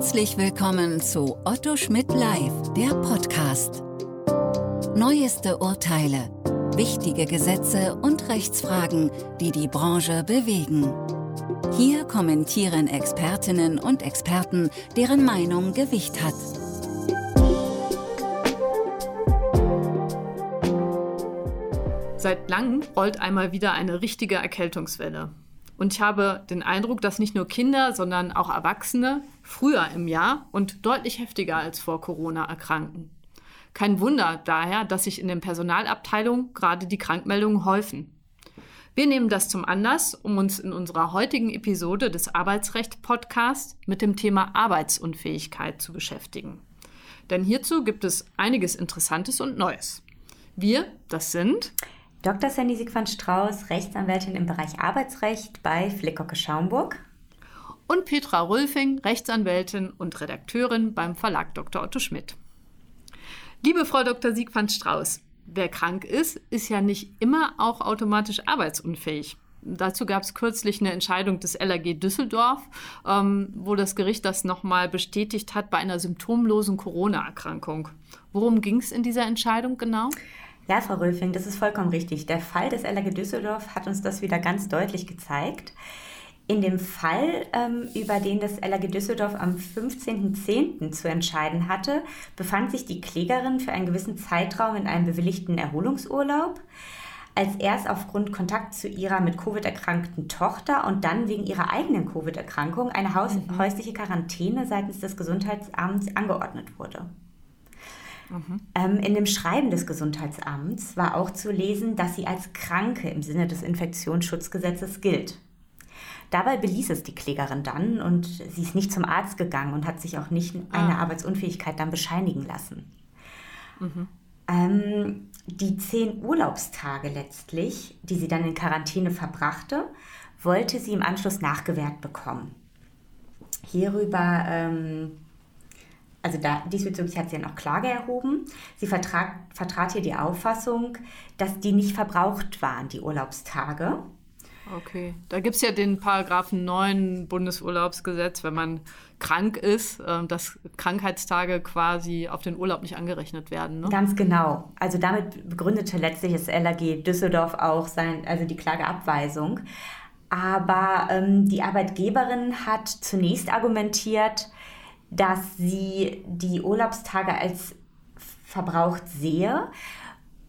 Herzlich willkommen zu Otto Schmidt Live, der Podcast. Neueste Urteile, wichtige Gesetze und Rechtsfragen, die die Branche bewegen. Hier kommentieren Expertinnen und Experten, deren Meinung Gewicht hat. Seit langem rollt einmal wieder eine richtige Erkältungswelle. Und ich habe den Eindruck, dass nicht nur Kinder, sondern auch Erwachsene früher im Jahr und deutlich heftiger als vor Corona erkranken. Kein Wunder daher, dass sich in den Personalabteilungen gerade die Krankmeldungen häufen. Wir nehmen das zum Anlass, um uns in unserer heutigen Episode des Arbeitsrecht-Podcasts mit dem Thema Arbeitsunfähigkeit zu beschäftigen. Denn hierzu gibt es einiges Interessantes und Neues. Wir, das sind Dr. Sandy Siegfried Strauß, Rechtsanwältin im Bereich Arbeitsrecht bei Flickocke Schaumburg. Und Petra Rulfing, Rechtsanwältin und Redakteurin beim Verlag Dr. Otto Schmidt. Liebe Frau Dr. Siegfried Strauß, wer krank ist, ist ja nicht immer auch automatisch arbeitsunfähig. Dazu gab es kürzlich eine Entscheidung des LAG Düsseldorf, ähm, wo das Gericht das nochmal bestätigt hat bei einer symptomlosen Corona-Erkrankung. Worum ging es in dieser Entscheidung genau? Ja, Frau Rülfing, das ist vollkommen richtig. Der Fall des LAG Düsseldorf hat uns das wieder ganz deutlich gezeigt. In dem Fall, ähm, über den das LAG Düsseldorf am 15.10. zu entscheiden hatte, befand sich die Klägerin für einen gewissen Zeitraum in einem bewilligten Erholungsurlaub. Als erst aufgrund Kontakt zu ihrer mit Covid erkrankten Tochter und dann wegen ihrer eigenen Covid-Erkrankung eine mhm. häusliche Quarantäne seitens des Gesundheitsamts angeordnet wurde. Mhm. Ähm, in dem Schreiben des Gesundheitsamts war auch zu lesen, dass sie als Kranke im Sinne des Infektionsschutzgesetzes gilt. Dabei beließ es die Klägerin dann und sie ist nicht zum Arzt gegangen und hat sich auch nicht eine ah. Arbeitsunfähigkeit dann bescheinigen lassen. Mhm. Ähm, die zehn Urlaubstage letztlich, die sie dann in Quarantäne verbrachte, wollte sie im Anschluss nachgewährt bekommen. Hierüber ähm, also da, diesbezüglich hat sie ja noch Klage erhoben. Sie vertrag, vertrat hier die Auffassung, dass die nicht verbraucht waren, die Urlaubstage. Okay, da gibt es ja den Paragraphen 9 Bundesurlaubsgesetz, wenn man krank ist, ähm, dass Krankheitstage quasi auf den Urlaub nicht angerechnet werden. Ne? Ganz genau. Also damit begründete letztlich das LAG Düsseldorf auch sein, also die Klageabweisung. Aber ähm, die Arbeitgeberin hat zunächst argumentiert, dass sie die Urlaubstage als verbraucht sehe,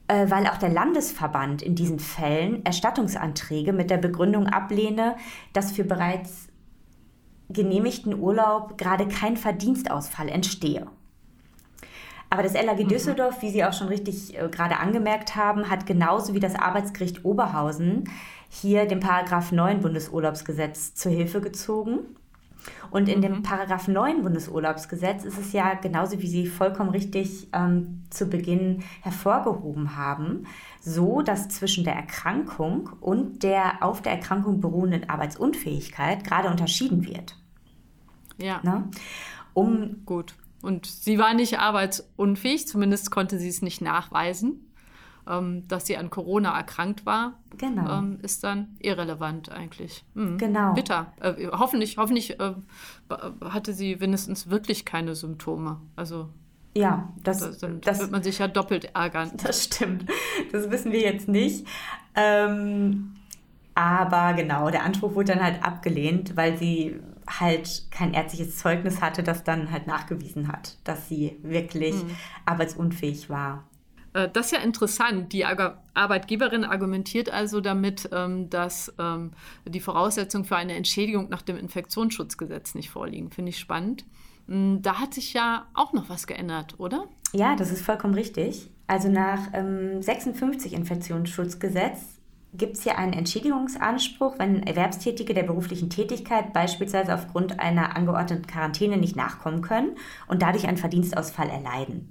äh, weil auch der Landesverband in diesen Fällen Erstattungsanträge mit der Begründung ablehne, dass für bereits genehmigten Urlaub gerade kein Verdienstausfall entstehe. Aber das LAG mhm. Düsseldorf, wie Sie auch schon richtig äh, gerade angemerkt haben, hat genauso wie das Arbeitsgericht Oberhausen hier den Paragraph 9 Bundesurlaubsgesetz zur Hilfe gezogen und in mhm. dem Paragraph 9 Bundesurlaubsgesetz ist es ja genauso, wie Sie vollkommen richtig ähm, zu Beginn hervorgehoben haben, so, dass zwischen der Erkrankung und der auf der Erkrankung beruhenden Arbeitsunfähigkeit gerade unterschieden wird. Ja. Ne? Um Gut. Und sie war nicht arbeitsunfähig, zumindest konnte sie es nicht nachweisen ähm, dass sie an Corona erkrankt war, genau. ähm, ist dann irrelevant eigentlich. Mhm. Genau. Bitter. Äh, hoffentlich hoffentlich äh, hatte sie wenigstens wirklich keine Symptome. Also ja, das, das, das, wird man sich ja doppelt ärgern. Das stimmt. Das wissen wir jetzt nicht. Ähm, aber genau, der Anspruch wurde dann halt abgelehnt, weil sie halt kein ärztliches Zeugnis hatte, das dann halt nachgewiesen hat, dass sie wirklich mhm. arbeitsunfähig war. Äh, das ist ja interessant. Die Arbeitgeberin argumentiert also damit, ähm, dass ähm, die Voraussetzungen für eine Entschädigung nach dem Infektionsschutzgesetz nicht vorliegen. Finde ich spannend. Hm, da hat sich ja auch noch was geändert, oder? Ja, das ist vollkommen richtig. Also nach 56 ähm, Infektionsschutzgesetz gibt es hier einen Entschädigungsanspruch, wenn Erwerbstätige der beruflichen Tätigkeit beispielsweise aufgrund einer angeordneten Quarantäne nicht nachkommen können und dadurch einen Verdienstausfall erleiden.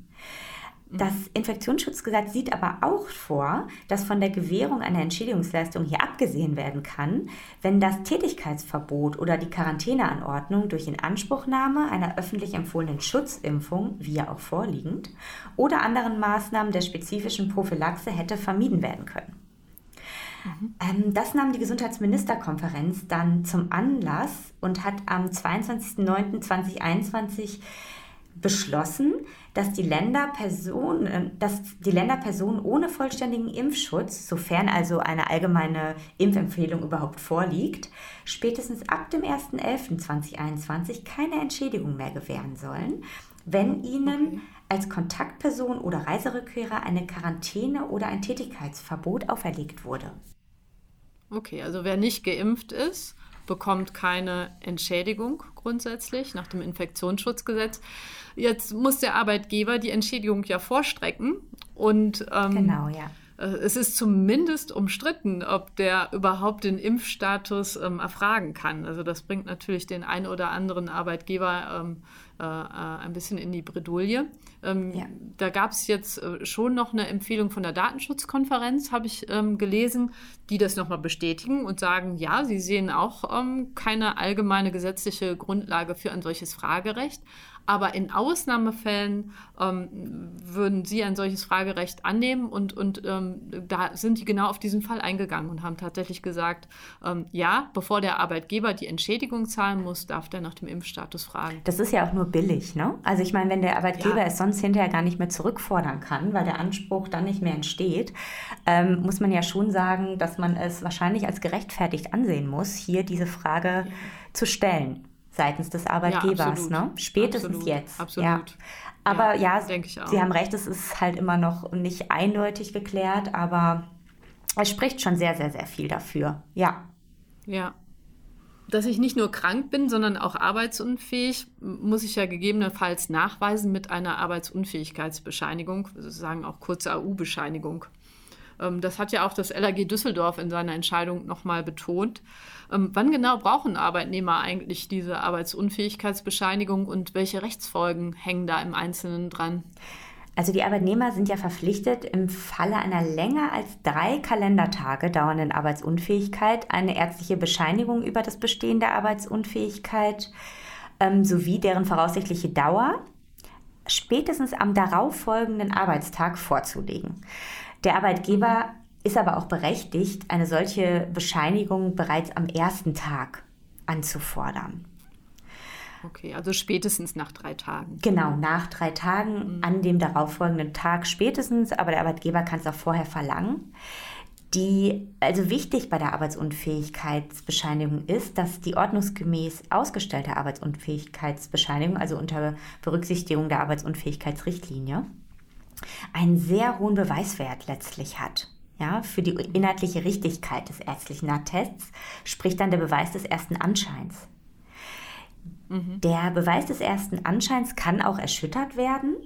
Das Infektionsschutzgesetz sieht aber auch vor, dass von der Gewährung einer Entschädigungsleistung hier abgesehen werden kann, wenn das Tätigkeitsverbot oder die Quarantäneanordnung durch Inanspruchnahme einer öffentlich empfohlenen Schutzimpfung, wie ja auch vorliegend, oder anderen Maßnahmen der spezifischen Prophylaxe hätte vermieden werden können. Mhm. Ähm, das nahm die Gesundheitsministerkonferenz dann zum Anlass und hat am 22.09.2021 beschlossen, dass die Länderpersonen, äh, dass die Länderpersonen ohne vollständigen Impfschutz, sofern also eine allgemeine Impfempfehlung überhaupt vorliegt, spätestens ab dem 1.11.2021 keine Entschädigung mehr gewähren sollen, wenn ihnen als Kontaktperson oder Reiserückkehrer eine Quarantäne oder ein Tätigkeitsverbot auferlegt wurde. Okay, also wer nicht geimpft ist, bekommt keine Entschädigung grundsätzlich nach dem Infektionsschutzgesetz. Jetzt muss der Arbeitgeber die Entschädigung ja vorstrecken und ähm, genau, ja. Äh, es ist zumindest umstritten, ob der überhaupt den Impfstatus ähm, erfragen kann. Also das bringt natürlich den einen oder anderen Arbeitgeber ähm, äh, äh, ein bisschen in die Bredouille. Ähm, ja. Da gab es jetzt äh, schon noch eine Empfehlung von der Datenschutzkonferenz, habe ich ähm, gelesen, die das nochmal bestätigen und sagen, ja, sie sehen auch ähm, keine allgemeine gesetzliche Grundlage für ein solches Fragerecht. Aber in Ausnahmefällen ähm, würden Sie ein solches Fragerecht annehmen und, und ähm, da sind die genau auf diesen Fall eingegangen und haben tatsächlich gesagt, ähm, ja, bevor der Arbeitgeber die Entschädigung zahlen muss, darf der nach dem Impfstatus fragen. Das ist ja auch nur billig, ne? Also ich meine, wenn der Arbeitgeber ja. es sonst hinterher gar nicht mehr zurückfordern kann, weil der Anspruch dann nicht mehr entsteht, ähm, muss man ja schon sagen, dass man es wahrscheinlich als gerechtfertigt ansehen muss, hier diese Frage ja. zu stellen seitens des Arbeitgebers. Ja, ne? Spätestens absolut. jetzt. Absolut. Ja. Aber ja, ja Sie haben recht, es ist halt immer noch nicht eindeutig geklärt, aber es spricht schon sehr, sehr, sehr viel dafür. Ja. Ja. Dass ich nicht nur krank bin, sondern auch arbeitsunfähig, muss ich ja gegebenenfalls nachweisen mit einer Arbeitsunfähigkeitsbescheinigung, sozusagen auch kurze AU-Bescheinigung. Ähm, das hat ja auch das LAG Düsseldorf in seiner Entscheidung nochmal betont. Ähm, wann genau brauchen Arbeitnehmer eigentlich diese Arbeitsunfähigkeitsbescheinigung und welche Rechtsfolgen hängen da im Einzelnen dran? Also die Arbeitnehmer sind ja verpflichtet, im Falle einer länger als drei Kalendertage dauernden Arbeitsunfähigkeit eine ärztliche Bescheinigung über das Bestehen der Arbeitsunfähigkeit ähm, sowie deren voraussichtliche Dauer spätestens am darauffolgenden Arbeitstag vorzulegen. Der Arbeitgeber ist aber auch berechtigt, eine solche Bescheinigung bereits am ersten Tag anzufordern. Okay, also spätestens nach drei Tagen. Genau, nach drei Tagen, mhm. an dem darauffolgenden Tag spätestens, aber der Arbeitgeber kann es auch vorher verlangen. Die, also wichtig bei der Arbeitsunfähigkeitsbescheinigung ist, dass die ordnungsgemäß ausgestellte Arbeitsunfähigkeitsbescheinigung, also unter Berücksichtigung der Arbeitsunfähigkeitsrichtlinie, einen sehr hohen Beweiswert letztlich hat. Ja, für die inhaltliche Richtigkeit des ärztlichen Attests spricht dann der Beweis des ersten Anscheins. Mhm. Der Beweis des ersten Anscheins kann auch erschüttert werden.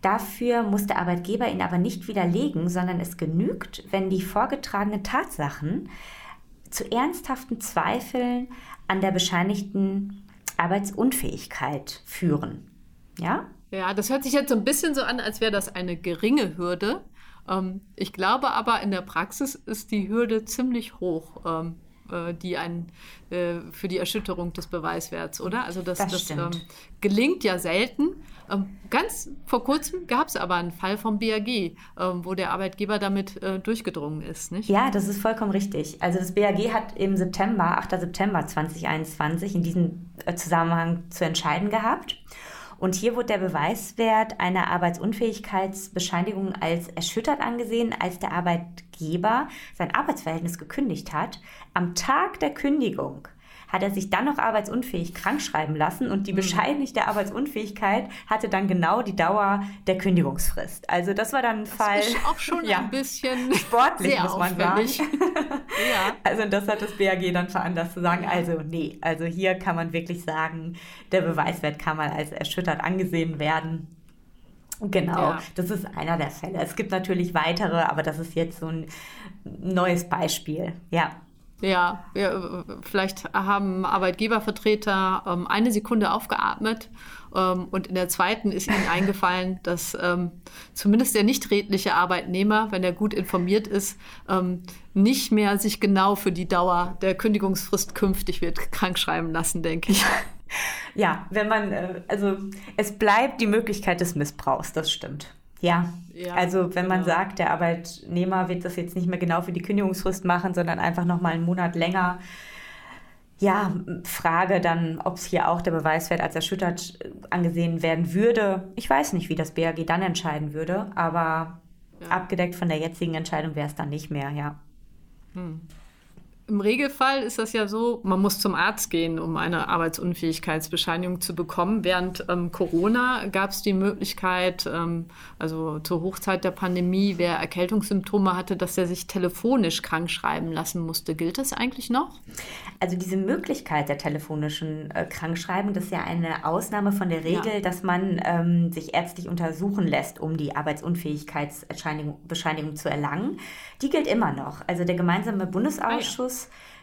Dafür muss der Arbeitgeber ihn aber nicht widerlegen, sondern es genügt, wenn die vorgetragenen Tatsachen zu ernsthaften Zweifeln an der bescheinigten Arbeitsunfähigkeit führen. Ja? Ja, das hört sich jetzt so ein bisschen so an, als wäre das eine geringe Hürde. Ähm, ich glaube aber, in der Praxis ist die Hürde ziemlich hoch, ähm, äh, die ein, äh, für die Erschütterung des Beweiswerts, oder? Also das, das, das ähm, gelingt ja selten. Ähm, ganz vor kurzem gab es aber einen Fall vom BAG, ähm, wo der Arbeitgeber damit äh, durchgedrungen ist, nicht? Ja, das ist vollkommen richtig. Also das BAG hat im September, 8. September 2021 in diesem äh, Zusammenhang zu entscheiden gehabt. Und hier wurde der Beweiswert einer Arbeitsunfähigkeitsbescheinigung als erschüttert angesehen, als der Arbeitgeber sein Arbeitsverhältnis gekündigt hat. Am Tag der Kündigung hat er sich dann noch arbeitsunfähig krankschreiben lassen und die mhm. bescheinigte Arbeitsunfähigkeit hatte dann genau die Dauer der Kündigungsfrist. Also das war dann ein das Fall. Ist auch schon ja, ein bisschen sportlich, muss man auffällig. sagen. ja. Also das hat das BAG dann veranlasst zu sagen, also nee, also hier kann man wirklich sagen, der Beweiswert kann mal als erschüttert angesehen werden. Genau, ja. das ist einer der Fälle. Es gibt natürlich weitere, aber das ist jetzt so ein neues Beispiel. Ja. Ja, wir, vielleicht haben Arbeitgebervertreter ähm, eine Sekunde aufgeatmet ähm, und in der zweiten ist ihnen eingefallen, dass ähm, zumindest der nicht redliche Arbeitnehmer, wenn er gut informiert ist, ähm, nicht mehr sich genau für die Dauer der Kündigungsfrist künftig wird krankschreiben lassen, denke ich. Ja, wenn man, äh, also es bleibt die Möglichkeit des Missbrauchs, das stimmt. Ja. ja also wenn genau. man sagt, der Arbeitnehmer wird das jetzt nicht mehr genau für die Kündigungsfrist machen, sondern einfach noch mal einen Monat länger. Ja, Frage dann, ob es hier auch der Beweiswert als erschüttert äh, angesehen werden würde. Ich weiß nicht, wie das BAG dann entscheiden würde, aber ja. abgedeckt von der jetzigen Entscheidung wäre es dann nicht mehr, ja. Hm. Im Regelfall ist das ja so, man muss zum Arzt gehen, um eine Arbeitsunfähigkeitsbescheinigung zu bekommen. Während ähm, Corona gab es die Möglichkeit, ähm, also zur Hochzeit der Pandemie, wer Erkältungssymptome hatte, dass er sich telefonisch krank schreiben lassen musste. Gilt das eigentlich noch? Also diese Möglichkeit der telefonischen äh, Krankschreibung, das ist ja eine Ausnahme von der Regel, ja. dass man ähm, sich ärztlich untersuchen lässt, um die Arbeitsunfähigkeitsbescheinigung zu erlangen. Die gilt immer noch. Also der gemeinsame Bundesausschuss ah, ja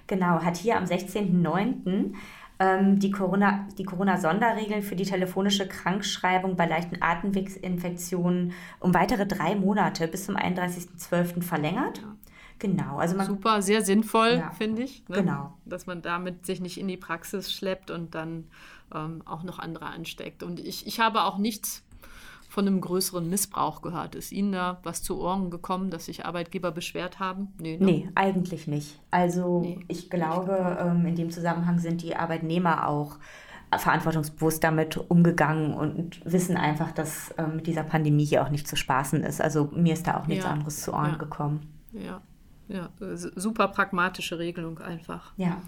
genau, hat hier am 16.09. Ähm, die Corona, die Corona-Sonderregeln für die telefonische Krankschreibung bei leichten Atemwegsinfektionen um weitere drei Monate bis zum 31.12. verlängert. Genau, also man, super, sehr sinnvoll, ja, finde ich. Ne? Genau. Dass man damit sich nicht in die Praxis schleppt und dann ähm, auch noch andere ansteckt. Und ich, ich habe auch nichts von einem größeren Missbrauch gehört. Ist Ihnen da was zu Ohren gekommen, dass sich Arbeitgeber beschwert haben? Nee, ne? nee eigentlich nicht. Also nee, ich glaube, ähm, in dem Zusammenhang sind die Arbeitnehmer auch verantwortungsbewusst damit umgegangen und wissen einfach, dass äh, mit dieser Pandemie hier auch nicht zu spaßen ist. Also mir ist da auch nichts ja, anderes zu Ohren ja, gekommen. Ja, ja, super pragmatische Regelung einfach. Ja.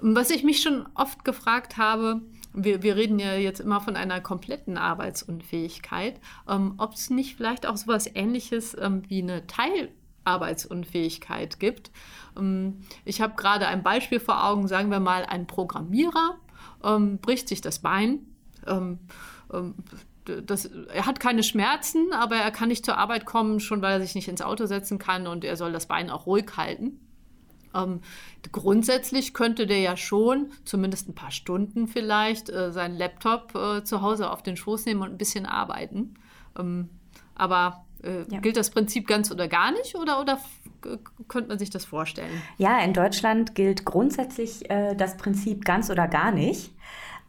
Was ich mich schon oft gefragt habe, wir, wir reden ja jetzt immer von einer kompletten Arbeitsunfähigkeit, ähm, ob es nicht vielleicht auch so etwas Ähnliches ähm, wie eine Teilarbeitsunfähigkeit gibt. Ähm, ich habe gerade ein Beispiel vor Augen, sagen wir mal, ein Programmierer ähm, bricht sich das Bein. Ähm, ähm, das, er hat keine Schmerzen, aber er kann nicht zur Arbeit kommen, schon weil er sich nicht ins Auto setzen kann und er soll das Bein auch ruhig halten. Ähm, grundsätzlich könnte der ja schon, zumindest ein paar Stunden vielleicht, äh, seinen Laptop äh, zu Hause auf den Schoß nehmen und ein bisschen arbeiten. Ähm, aber äh, ja. gilt das Prinzip ganz oder gar nicht oder, oder könnte man sich das vorstellen? Ja, in Deutschland gilt grundsätzlich äh, das Prinzip ganz oder gar nicht.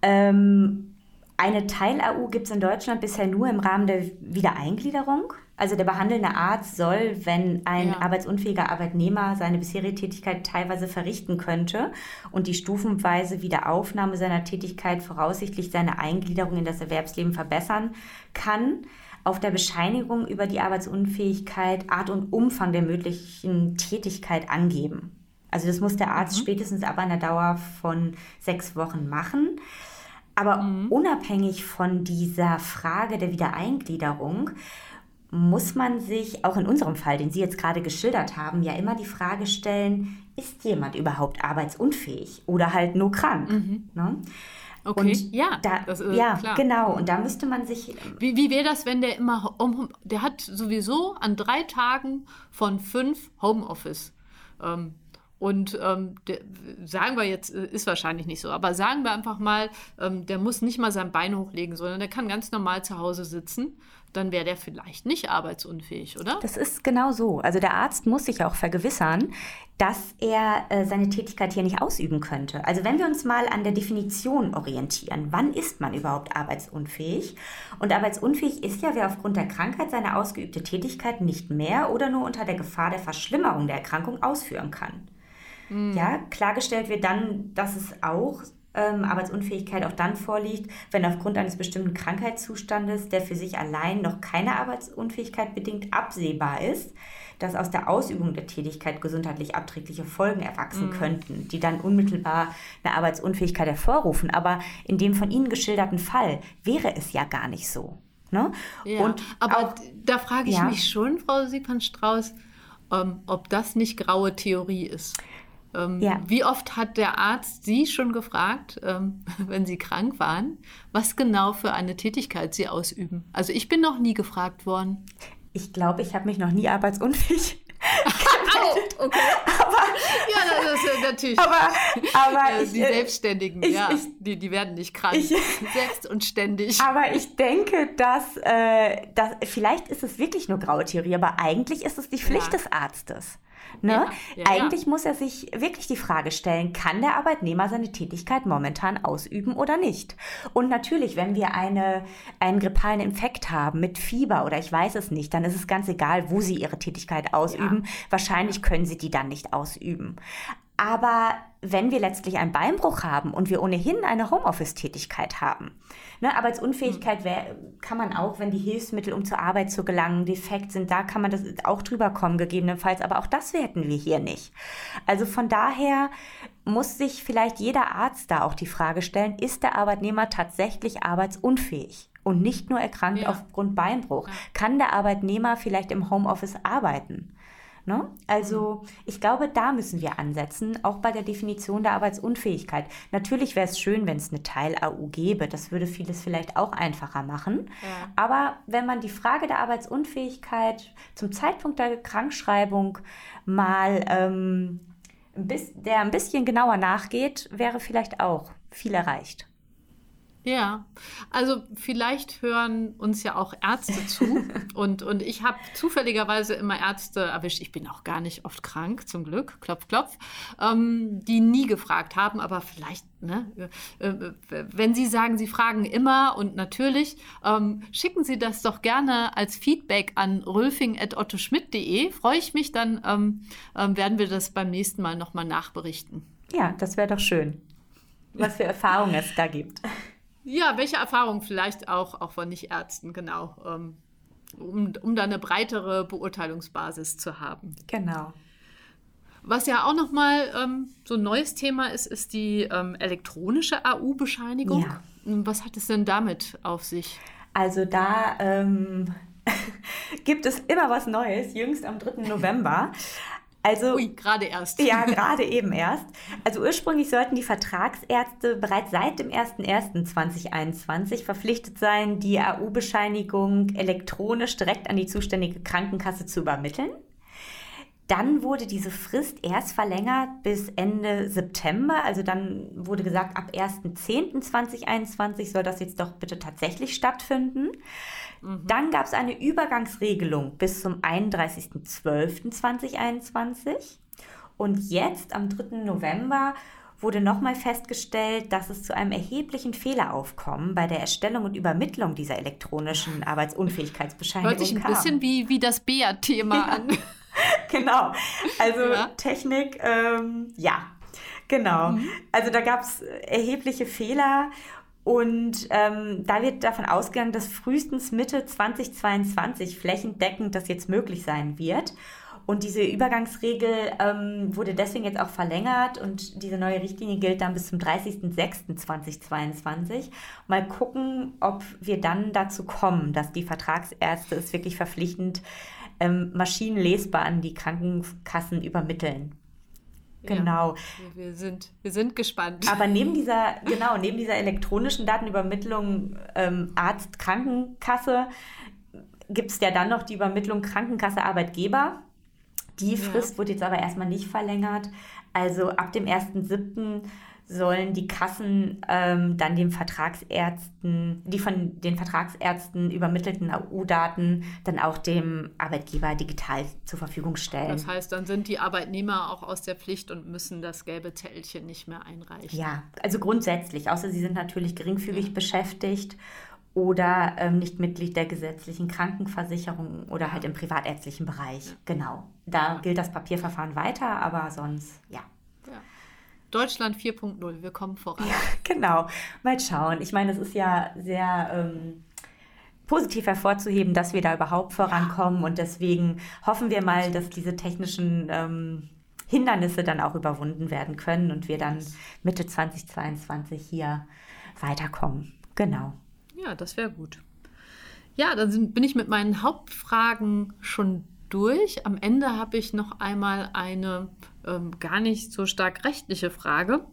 Ähm, eine Teil-AU gibt es in Deutschland bisher nur im Rahmen der Wiedereingliederung. Also der behandelnde Arzt soll, wenn ein ja. arbeitsunfähiger Arbeitnehmer seine bisherige Tätigkeit teilweise verrichten könnte und die stufenweise Wiederaufnahme seiner Tätigkeit voraussichtlich seine Eingliederung in das Erwerbsleben verbessern kann, auf der Bescheinigung über die Arbeitsunfähigkeit Art und Umfang der möglichen Tätigkeit angeben. Also das muss der Arzt mhm. spätestens ab einer Dauer von sechs Wochen machen. Aber mhm. unabhängig von dieser Frage der Wiedereingliederung muss man sich auch in unserem Fall, den Sie jetzt gerade geschildert haben, ja immer die Frage stellen, ist jemand überhaupt arbeitsunfähig oder halt nur krank? Mhm. Ne? Okay, und ja, da, das, äh, ja klar. genau. Und da müsste man sich. Wie, wie wäre das, wenn der immer, um, der hat sowieso an drei Tagen von fünf Homeoffice. Ähm, und ähm, der, sagen wir jetzt, äh, ist wahrscheinlich nicht so, aber sagen wir einfach mal, ähm, der muss nicht mal sein Bein hochlegen, sondern der kann ganz normal zu Hause sitzen dann wäre der vielleicht nicht arbeitsunfähig, oder? Das ist genau so. Also der Arzt muss sich auch vergewissern, dass er äh, seine Tätigkeit hier nicht ausüben könnte. Also wenn wir uns mal an der Definition orientieren, wann ist man überhaupt arbeitsunfähig? Und arbeitsunfähig ist ja, wer aufgrund der Krankheit seine ausgeübte Tätigkeit nicht mehr oder nur unter der Gefahr der Verschlimmerung der Erkrankung ausführen kann. Mhm. Ja, klargestellt wird dann, dass es auch ähm, Arbeitsunfähigkeit auch dann vorliegt, wenn aufgrund eines bestimmten Krankheitszustandes, der für sich allein noch keine Arbeitsunfähigkeit bedingt absehbar ist, dass aus der Ausübung der Tätigkeit gesundheitlich abträgliche Folgen erwachsen mhm. könnten, die dann unmittelbar eine Arbeitsunfähigkeit hervorrufen. Aber in dem von Ihnen geschilderten Fall wäre es ja gar nicht so. Ne? Ja, Und aber auch, da frage ich ja. mich schon, Frau Siepern-Strauß, ähm, ob das nicht graue Theorie ist. Ähm, ja. Wie oft hat der Arzt Sie schon gefragt, ähm, wenn Sie krank waren, was genau für eine Tätigkeit Sie ausüben? Also ich bin noch nie gefragt worden. Ich glaube, ich habe mich noch nie arbeitsunfähig oh, okay. Aber, ja, das ist natürlich. Aber, aber ja, die ich, Selbstständigen, ich, ja, ich, die, die werden nicht krank. selbst und ständig. Aber ich denke, dass, äh, dass vielleicht ist es wirklich nur graue Theorie, aber eigentlich ist es die Pflicht ja. des Arztes. Ne? Ja, ja, Eigentlich ja. muss er sich wirklich die Frage stellen, kann der Arbeitnehmer seine Tätigkeit momentan ausüben oder nicht? Und natürlich, wenn wir eine, einen grippalen Infekt haben mit Fieber oder ich weiß es nicht, dann ist es ganz egal, wo Sie Ihre Tätigkeit ausüben. Wahrscheinlich können Sie die dann nicht ausüben. Aber wenn wir letztlich einen Beinbruch haben und wir ohnehin eine Homeoffice-Tätigkeit haben, ne, Arbeitsunfähigkeit wär, kann man auch, wenn die Hilfsmittel, um zur Arbeit zu gelangen, defekt sind, da kann man das auch drüber kommen, gegebenenfalls. Aber auch das hätten wir hier nicht. Also von daher muss sich vielleicht jeder Arzt da auch die Frage stellen, ist der Arbeitnehmer tatsächlich arbeitsunfähig? Und nicht nur erkrankt ja. aufgrund Beinbruch. Ja. Kann der Arbeitnehmer vielleicht im Homeoffice arbeiten? Ne? Also ich glaube, da müssen wir ansetzen, auch bei der Definition der Arbeitsunfähigkeit. Natürlich wäre es schön, wenn es eine Teil-AU gäbe. Das würde vieles vielleicht auch einfacher machen. Ja. Aber wenn man die Frage der Arbeitsunfähigkeit zum Zeitpunkt der Krankschreibung mal ähm, der ein bisschen genauer nachgeht, wäre vielleicht auch viel erreicht. Ja, also vielleicht hören uns ja auch Ärzte zu. und, und ich habe zufälligerweise immer Ärzte erwischt, ich bin auch gar nicht oft krank, zum Glück, klopf, klopf, ähm, die nie gefragt haben, aber vielleicht, ne, äh, äh, wenn Sie sagen, Sie fragen immer und natürlich, ähm, schicken Sie das doch gerne als Feedback an rülfing.ottoschmidt.de. Freue ich mich, dann ähm, ähm, werden wir das beim nächsten Mal nochmal nachberichten. Ja, das wäre doch schön, was für Erfahrungen es da gibt. Ja, welche Erfahrungen vielleicht auch, auch von Nicht-Ärzten, genau, ähm, um, um da eine breitere Beurteilungsbasis zu haben. Genau. Was ja auch nochmal ähm, so ein neues Thema ist, ist die ähm, elektronische AU-Bescheinigung. Ja. Was hat es denn damit auf sich? Also da ähm, gibt es immer was Neues. Jüngst am 3. November also, Ui, gerade erst. Ja, gerade eben erst. Also ursprünglich sollten die Vertragsärzte bereits seit dem 01.01.2021 verpflichtet sein, die AU-Bescheinigung elektronisch direkt an die zuständige Krankenkasse zu übermitteln. Dann wurde diese Frist erst verlängert bis Ende September. Also dann wurde gesagt, ab 1.10.2021 soll das jetzt doch bitte tatsächlich stattfinden. Mhm. Dann gab es eine Übergangsregelung bis zum 31.12.2021. Und jetzt, am 3. November, wurde nochmal festgestellt, dass es zu einem erheblichen Fehleraufkommen bei der Erstellung und Übermittlung dieser elektronischen Arbeitsunfähigkeitsbescheinigung Hört sich ein kam. bisschen wie, wie das BEA-Thema ja. an. genau. Also ja. Technik, ähm, ja, genau. Mhm. Also da gab es erhebliche Fehler und ähm, da wird davon ausgegangen, dass frühestens Mitte 2022 flächendeckend das jetzt möglich sein wird. Und diese Übergangsregel ähm, wurde deswegen jetzt auch verlängert und diese neue Richtlinie gilt dann bis zum 30.06.2022. Mal gucken, ob wir dann dazu kommen, dass die Vertragsärzte es wirklich verpflichtend ähm, maschinenlesbar an die Krankenkassen übermitteln. Genau. Ja, wir, sind, wir sind gespannt. Aber neben dieser, genau, neben dieser elektronischen Datenübermittlung ähm, Arzt-Krankenkasse gibt es ja dann noch die Übermittlung Krankenkasse-Arbeitgeber. Die Frist ja. wurde jetzt aber erstmal nicht verlängert. Also ab dem 1.7 sollen die Kassen ähm, dann den Vertragsärzten, die von den Vertragsärzten übermittelten AU-Daten dann auch dem Arbeitgeber digital zur Verfügung stellen. Das heißt, dann sind die Arbeitnehmer auch aus der Pflicht und müssen das gelbe Zellchen nicht mehr einreichen. Ja, also grundsätzlich, außer sie sind natürlich geringfügig ja. beschäftigt oder ähm, nicht Mitglied der gesetzlichen Krankenversicherung oder halt im privatärztlichen Bereich. Genau. Da ja. gilt das Papierverfahren weiter, aber sonst ja. Deutschland 4.0, wir kommen voran. Ja, genau. Mal schauen. Ich meine, es ist ja sehr ähm, positiv hervorzuheben, dass wir da überhaupt vorankommen und deswegen hoffen wir mal, dass diese technischen ähm, Hindernisse dann auch überwunden werden können und wir dann Mitte 2022 hier weiterkommen. Genau. Ja, das wäre gut. Ja, dann bin ich mit meinen Hauptfragen schon durch. Am Ende habe ich noch einmal eine ähm, gar nicht so stark rechtliche Frage.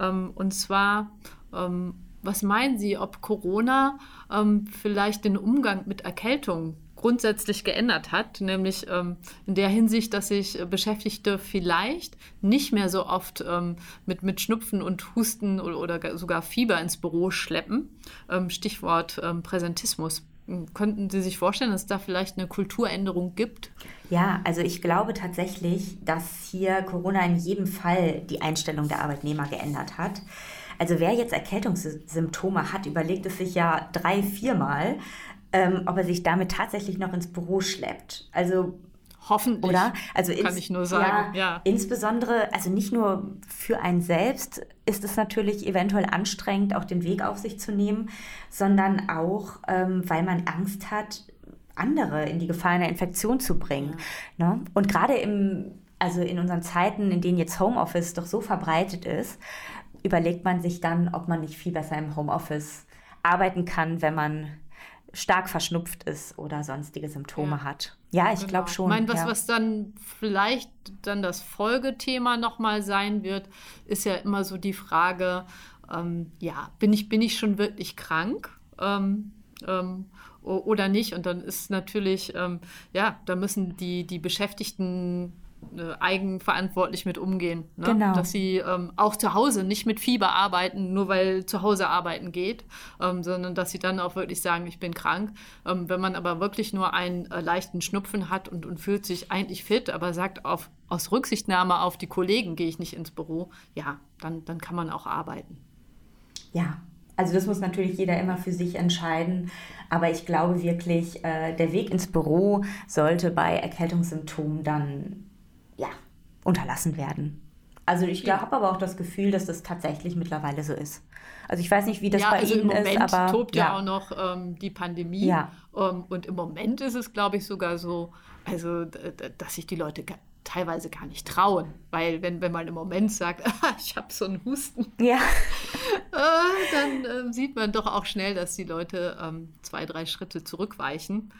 Ähm, und zwar, ähm, was meinen Sie, ob Corona ähm, vielleicht den Umgang mit Erkältung grundsätzlich geändert hat, nämlich ähm, in der Hinsicht, dass sich Beschäftigte vielleicht nicht mehr so oft ähm, mit, mit Schnupfen und Husten oder, oder, sogar Fieber ins Büro schleppen. Ähm, Stichwort ähm, Präsentismus. Könnten Sie sich vorstellen, dass es da vielleicht eine Kulturänderung gibt? Ja, also ich glaube tatsächlich, dass hier Corona in jedem Fall die Einstellung der Arbeitnehmer geändert hat. Also wer jetzt Erkältungssymptome hat, überlegt es sich ja drei, viermal, ähm, ob er sich damit tatsächlich noch ins Büro schleppt. Also Hoffentlich. Oder? Also kann ich nur sagen. Ja, ja. Insbesondere, also nicht nur für einen selbst ist es natürlich eventuell anstrengend, auch den Weg auf sich zu nehmen, sondern auch, ähm, weil man Angst hat, andere in die Gefahr einer Infektion zu bringen. Ja. Ne? Und gerade im, also in unseren Zeiten, in denen jetzt Homeoffice doch so verbreitet ist, überlegt man sich dann, ob man nicht viel besser im Homeoffice arbeiten kann, wenn man stark verschnupft ist oder sonstige Symptome ja. hat. Ja, ich genau. glaube schon. Ich meine, was, ja. was dann vielleicht dann das Folgethema nochmal sein wird, ist ja immer so die Frage, ähm, ja, bin ich, bin ich schon wirklich krank? Ähm, ähm, oder nicht? Und dann ist natürlich, ähm, ja, da müssen die, die Beschäftigten äh, eigenverantwortlich mit umgehen. Ne? Genau. Dass sie ähm, auch zu Hause nicht mit Fieber arbeiten, nur weil zu Hause arbeiten geht, ähm, sondern dass sie dann auch wirklich sagen, ich bin krank. Ähm, wenn man aber wirklich nur einen äh, leichten Schnupfen hat und, und fühlt sich eigentlich fit, aber sagt, auf, aus Rücksichtnahme auf die Kollegen gehe ich nicht ins Büro, ja, dann, dann kann man auch arbeiten. Ja, also das muss natürlich jeder immer für sich entscheiden. Aber ich glaube wirklich, äh, der Weg ins Büro sollte bei Erkältungssymptomen dann unterlassen werden. Also ich ja. habe aber auch das Gefühl, dass das tatsächlich mittlerweile so ist. Also ich weiß nicht, wie das ja, bei also Ihnen im Moment ist, aber tobt ja, ja auch noch ähm, die Pandemie. Ja. Ähm, und im Moment ist es, glaube ich, sogar so, also dass sich die Leute teilweise gar nicht trauen, weil wenn, wenn man im Moment sagt, ah, ich habe so einen Husten, ja. äh, dann äh, sieht man doch auch schnell, dass die Leute ähm, zwei, drei Schritte zurückweichen.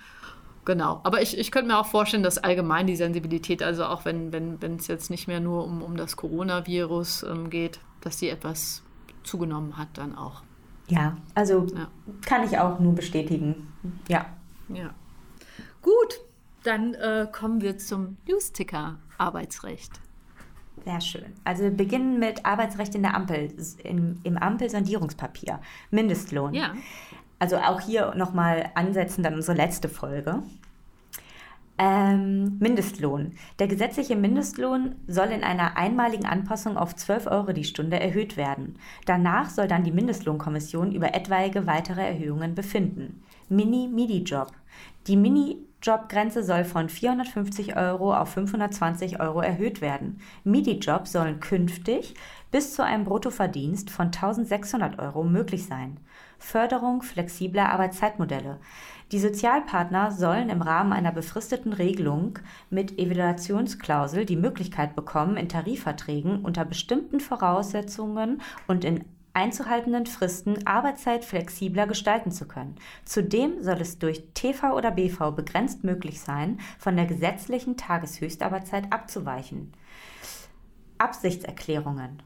Genau, aber ich, ich könnte mir auch vorstellen, dass allgemein die Sensibilität, also auch wenn es wenn, jetzt nicht mehr nur um, um das Coronavirus ähm, geht, dass die etwas zugenommen hat dann auch. Ja, also ja. kann ich auch nur bestätigen. Ja. Ja. Gut, dann äh, kommen wir zum Newsticker Arbeitsrecht. Sehr schön. Also wir beginnen mit Arbeitsrecht in der Ampel, im, im Ampelsondierungspapier. Mindestlohn. Ja. Also auch hier nochmal ansetzen, dann unsere letzte Folge. Ähm, Mindestlohn. Der gesetzliche Mindestlohn soll in einer einmaligen Anpassung auf 12 Euro die Stunde erhöht werden. Danach soll dann die Mindestlohnkommission über etwaige weitere Erhöhungen befinden. Mini-Midi-Job. Die Mini-Job-Grenze soll von 450 Euro auf 520 Euro erhöht werden. Midi-Jobs sollen künftig bis zu einem Bruttoverdienst von 1600 Euro möglich sein. Förderung flexibler Arbeitszeitmodelle. Die Sozialpartner sollen im Rahmen einer befristeten Regelung mit Evaluationsklausel die Möglichkeit bekommen, in Tarifverträgen unter bestimmten Voraussetzungen und in einzuhaltenden Fristen Arbeitszeit flexibler gestalten zu können. Zudem soll es durch TV oder BV begrenzt möglich sein, von der gesetzlichen Tageshöchstarbeitszeit abzuweichen. Absichtserklärungen.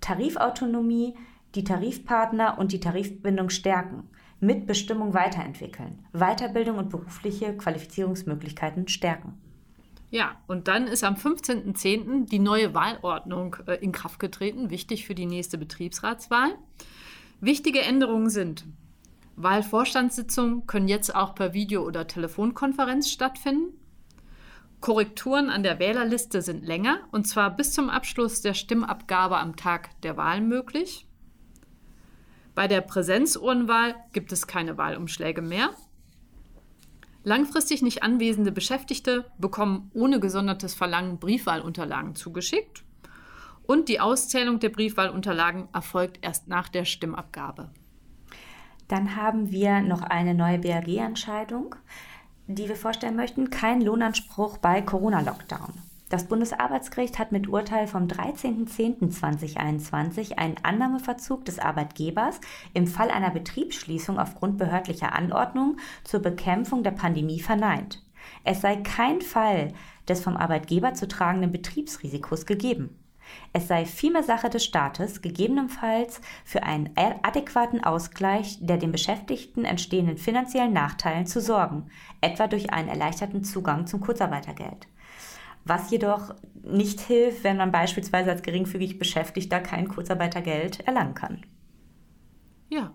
Tarifautonomie die Tarifpartner und die Tarifbindung stärken, Mitbestimmung weiterentwickeln, Weiterbildung und berufliche Qualifizierungsmöglichkeiten stärken. Ja, und dann ist am 15.10. die neue Wahlordnung äh, in Kraft getreten, wichtig für die nächste Betriebsratswahl. Wichtige Änderungen sind, Wahlvorstandssitzungen können jetzt auch per Video- oder Telefonkonferenz stattfinden. Korrekturen an der Wählerliste sind länger, und zwar bis zum Abschluss der Stimmabgabe am Tag der Wahl möglich. Bei der Präsenzurnwahl gibt es keine Wahlumschläge mehr. Langfristig nicht anwesende Beschäftigte bekommen ohne gesondertes Verlangen Briefwahlunterlagen zugeschickt. Und die Auszählung der Briefwahlunterlagen erfolgt erst nach der Stimmabgabe. Dann haben wir noch eine neue BAG-Entscheidung, die wir vorstellen möchten. Kein Lohnanspruch bei Corona-Lockdown. Das Bundesarbeitsgericht hat mit Urteil vom 13.10.2021 einen Annahmeverzug des Arbeitgebers im Fall einer Betriebsschließung aufgrund behördlicher Anordnung zur Bekämpfung der Pandemie verneint. Es sei kein Fall des vom Arbeitgeber zu tragenden Betriebsrisikos gegeben. Es sei vielmehr Sache des Staates, gegebenenfalls für einen adäquaten Ausgleich der den Beschäftigten entstehenden finanziellen Nachteilen zu sorgen, etwa durch einen erleichterten Zugang zum Kurzarbeitergeld was jedoch nicht hilft, wenn man beispielsweise als geringfügig Beschäftigter kein Kurzarbeitergeld erlangen kann. Ja,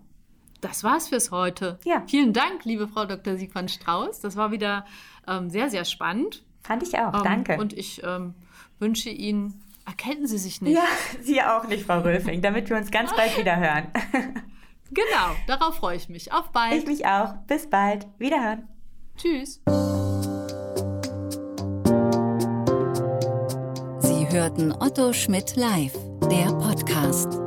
das war's fürs heute. Ja. Vielen Dank, liebe Frau Dr. Siegmann Strauß. Das war wieder ähm, sehr, sehr spannend. Fand ich auch, Ähm, danke. Und ich ähm, wünsche Ihnen, erkennen Sie sich nicht. ja, Sie auch nicht, Frau Röfing, damit wir uns ganz bald wieder hören. Genau, darauf freue ich mich. Auf bald. Ich mich auch. Bis bald. Wiederhören. Tschüss. Hörten Otto Schmidt live, der Podcast.